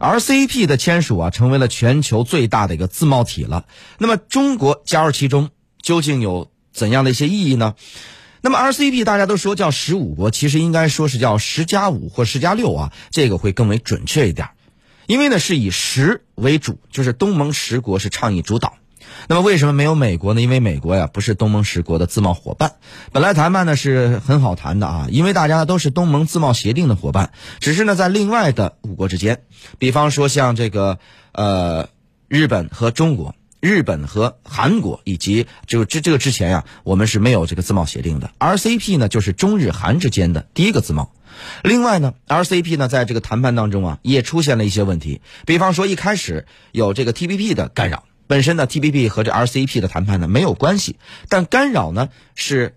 RCEP 的签署啊，成为了全球最大的一个自贸体了。那么中国加入其中，究竟有怎样的一些意义呢？那么 RCEP 大家都说叫十五国，其实应该说是叫十加五或十加六啊，这个会更为准确一点。因为呢是以十为主，就是东盟十国是倡议主导。那么为什么没有美国呢？因为美国呀不是东盟十国的自贸伙伴。本来谈判呢是很好谈的啊，因为大家都是东盟自贸协定的伙伴。只是呢在另外的五国之间，比方说像这个呃日本和中国、日本和韩国，以及就这这个之前呀，我们是没有这个自贸协定的。RCP 呢就是中日韩之间的第一个自贸。另外呢，RCP 呢在这个谈判当中啊也出现了一些问题，比方说一开始有这个 TPP 的干扰。本身呢，TPP 和这 RCEP 的谈判呢没有关系，但干扰呢是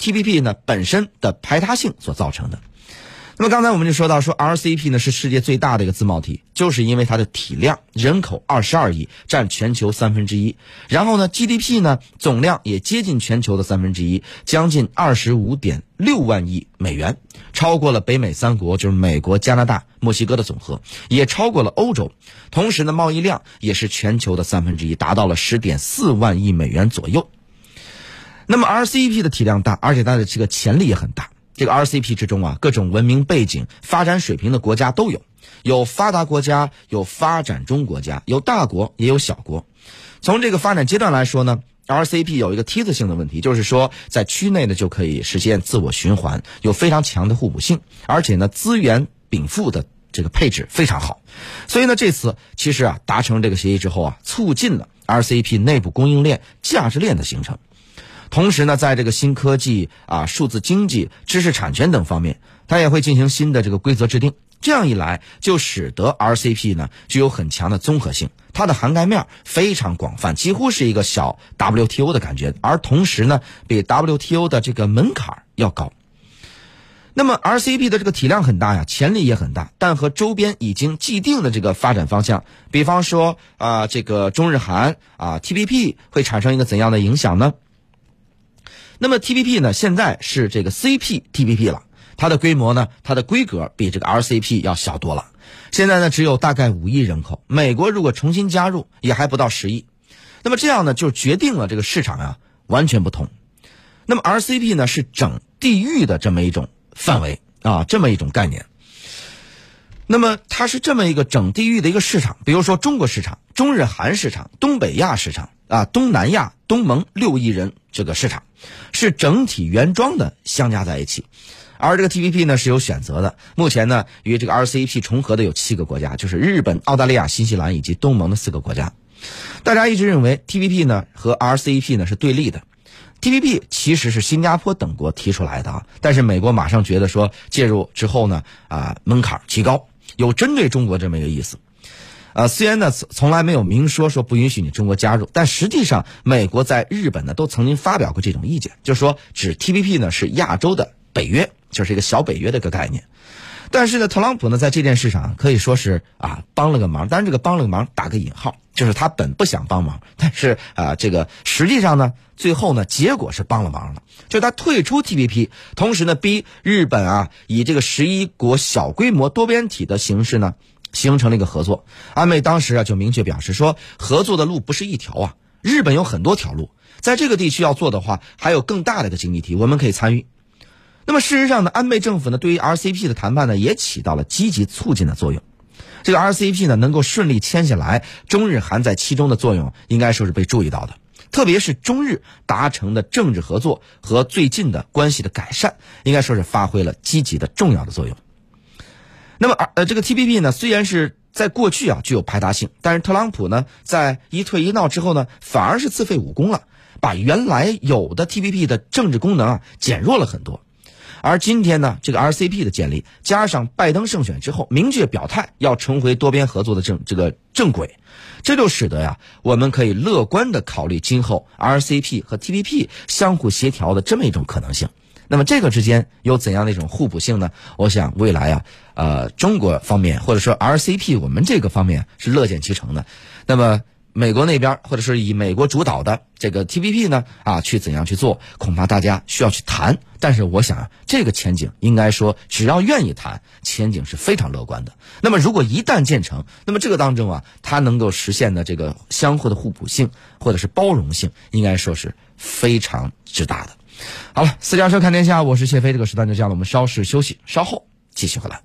TPP 呢本身的排他性所造成的。那么刚才我们就说到，说 RCEP 呢是世界最大的一个自贸体，就是因为它的体量，人口二十二亿，占全球三分之一。然后呢，GDP 呢总量也接近全球的三分之一，将近二十五点六万亿美元，超过了北美三国，就是美国、加拿大、墨西哥的总和，也超过了欧洲。同时呢，贸易量也是全球的三分之一，达到了十点四万亿美元左右。那么 RCEP 的体量大，而且它的这个潜力也很大。这个 RCP 之中啊，各种文明背景、发展水平的国家都有，有发达国家，有发展中国家，有大国也有小国。从这个发展阶段来说呢，RCP 有一个梯子性的问题，就是说在区内呢就可以实现自我循环，有非常强的互补性，而且呢资源禀赋的这个配置非常好。所以呢这次其实啊达成这个协议之后啊，促进了 RCP 内部供应链、价值链的形成。同时呢，在这个新科技啊、数字经济、知识产权等方面，它也会进行新的这个规则制定。这样一来，就使得 RCP 呢具有很强的综合性，它的涵盖面非常广泛，几乎是一个小 WTO 的感觉。而同时呢，比 WTO 的这个门槛要高。那么 RCP 的这个体量很大呀，潜力也很大，但和周边已经既定的这个发展方向，比方说啊，这个中日韩啊 TPP 会产生一个怎样的影响呢？那么 TPP 呢？现在是这个 CPTPP 了，它的规模呢，它的规格比这个 RCP 要小多了。现在呢，只有大概五亿人口。美国如果重新加入，也还不到十亿。那么这样呢，就决定了这个市场啊完全不同。那么 RCP 呢，是整地域的这么一种范围啊，这么一种概念。那么它是这么一个整地域的一个市场，比如说中国市场、中日韩市场、东北亚市场啊、东南亚、东盟六亿人这个市场。是整体原装的相加在一起，而这个 TPP 呢是有选择的。目前呢与这个 RCEP 重合的有七个国家，就是日本、澳大利亚、新西兰以及东盟的四个国家。大家一直认为 TPP 呢和 RCEP 呢是对立的，TPP 其实是新加坡等国提出来的啊，但是美国马上觉得说介入之后呢啊门槛提高，有针对中国这么一个意思。呃，虽然呢从来没有明说说不允许你中国加入，但实际上美国在日本呢都曾经发表过这种意见，就是说指 TPP 呢是亚洲的北约，就是一个小北约的一个概念。但是呢，特朗普呢在这件事上可以说是啊帮了个忙，但是这个帮了个忙打个引号，就是他本不想帮忙，但是啊这个实际上呢最后呢结果是帮了忙了，就他退出 TPP，同时呢逼日本啊以这个十一国小规模多边体的形式呢。形成了一个合作，安倍当时啊就明确表示说，合作的路不是一条啊，日本有很多条路，在这个地区要做的话，还有更大的一个经济体，我们可以参与。那么事实上呢，安倍政府呢对于 RCP 的谈判呢也起到了积极促进的作用，这个 RCP 呢能够顺利签下来，中日韩在其中的作用应该说是被注意到的，特别是中日达成的政治合作和最近的关系的改善，应该说是发挥了积极的重要的作用。那么，呃，这个 TPP 呢，虽然是在过去啊具有排他性，但是特朗普呢，在一退一闹之后呢，反而是自废武功了，把原来有的 TPP 的政治功能啊减弱了很多。而今天呢，这个 RCP 的建立，加上拜登胜选之后明确表态要重回多边合作的正这个正轨，这就使得呀，我们可以乐观的考虑今后 RCP 和 TPP 相互协调的这么一种可能性。那么这个之间有怎样的一种互补性呢？我想未来啊，呃，中国方面或者说 RCP 我们这个方面是乐见其成的。那么美国那边或者是以美国主导的这个 TPP 呢啊，去怎样去做，恐怕大家需要去谈。但是我想啊，这个前景应该说，只要愿意谈，前景是非常乐观的。那么如果一旦建成，那么这个当中啊，它能够实现的这个相互的互补性或者是包容性，应该说是非常之大的。好了，私家车看天下，我是谢飞，这个时段就这样了，我们稍事休息，稍后继续回来。